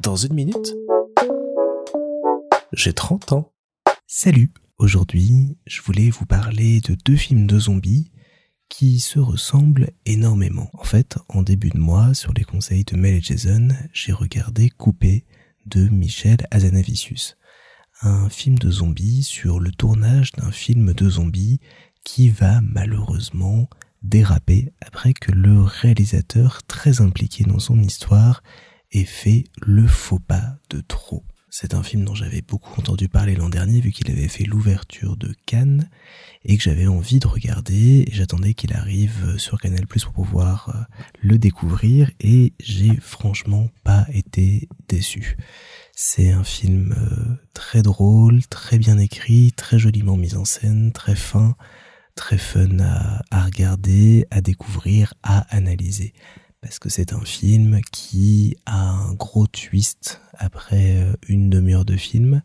Dans une minute, j'ai 30 ans. Salut Aujourd'hui, je voulais vous parler de deux films de zombies qui se ressemblent énormément. En fait, en début de mois, sur les conseils de Mel et Jason, j'ai regardé Coupé de Michel Azanavicius. Un film de zombies sur le tournage d'un film de zombies qui va malheureusement déraper après que le réalisateur très impliqué dans son histoire ait fait le faux pas de trop. C'est un film dont j'avais beaucoup entendu parler l'an dernier vu qu'il avait fait l'ouverture de Cannes et que j'avais envie de regarder et j'attendais qu'il arrive sur Canal Plus pour pouvoir euh, le découvrir et j'ai franchement pas été déçu. C'est un film euh, très drôle, très bien écrit, très joliment mis en scène, très fin, très fun à regarder, à découvrir, à analyser parce que c'est un film qui a un gros twist après euh, une demi-heure de film.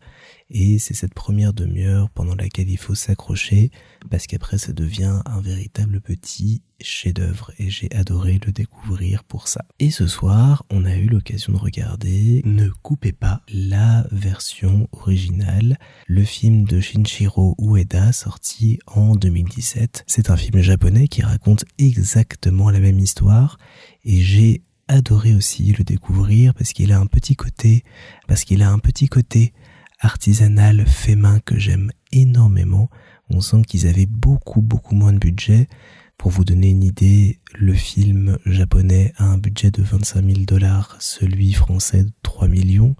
Et c'est cette première demi-heure pendant laquelle il faut s'accrocher parce qu'après ça devient un véritable petit chef-d'œuvre et j'ai adoré le découvrir pour ça. Et ce soir, on a eu l'occasion de regarder Ne coupez pas la version originale, le film de Shinshiro Ueda sorti en 2017. C'est un film japonais qui raconte exactement la même histoire et j'ai adoré aussi le découvrir parce qu'il a un petit côté parce qu'il a un petit côté artisanal fait main que j'aime énormément. On sent qu'ils avaient beaucoup beaucoup moins de budget. Pour vous donner une idée, le film japonais a un budget de 25 000 dollars, celui français de 3 millions.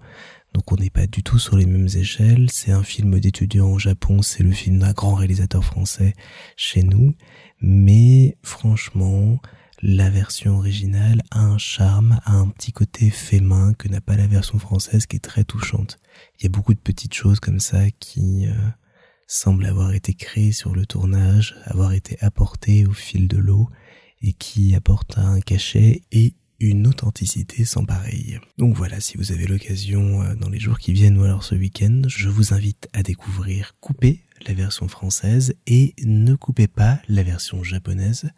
Donc on n'est pas du tout sur les mêmes échelles. C'est un film d'étudiant au Japon, c'est le film d'un grand réalisateur français chez nous. Mais franchement, la version originale a un charme, a un petit côté fait main que n'a pas la version française qui est très touchante. Il y a beaucoup de petites choses comme ça qui euh, semblent avoir été créées sur le tournage, avoir été apportées au fil de l'eau et qui apportent un cachet et une authenticité sans pareil. Donc voilà, si vous avez l'occasion euh, dans les jours qui viennent ou alors ce week-end, je vous invite à découvrir Coupez la version française et ne coupez pas la version japonaise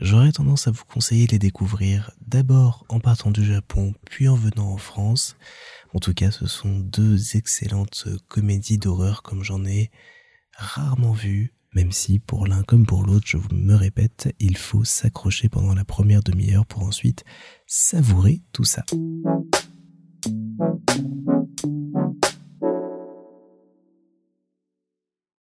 j'aurais tendance à vous conseiller de les découvrir d'abord en partant du Japon, puis en venant en France. En tout cas, ce sont deux excellentes comédies d'horreur comme j'en ai rarement vu, même si pour l'un comme pour l'autre, je vous me répète, il faut s'accrocher pendant la première demi-heure pour ensuite savourer tout ça.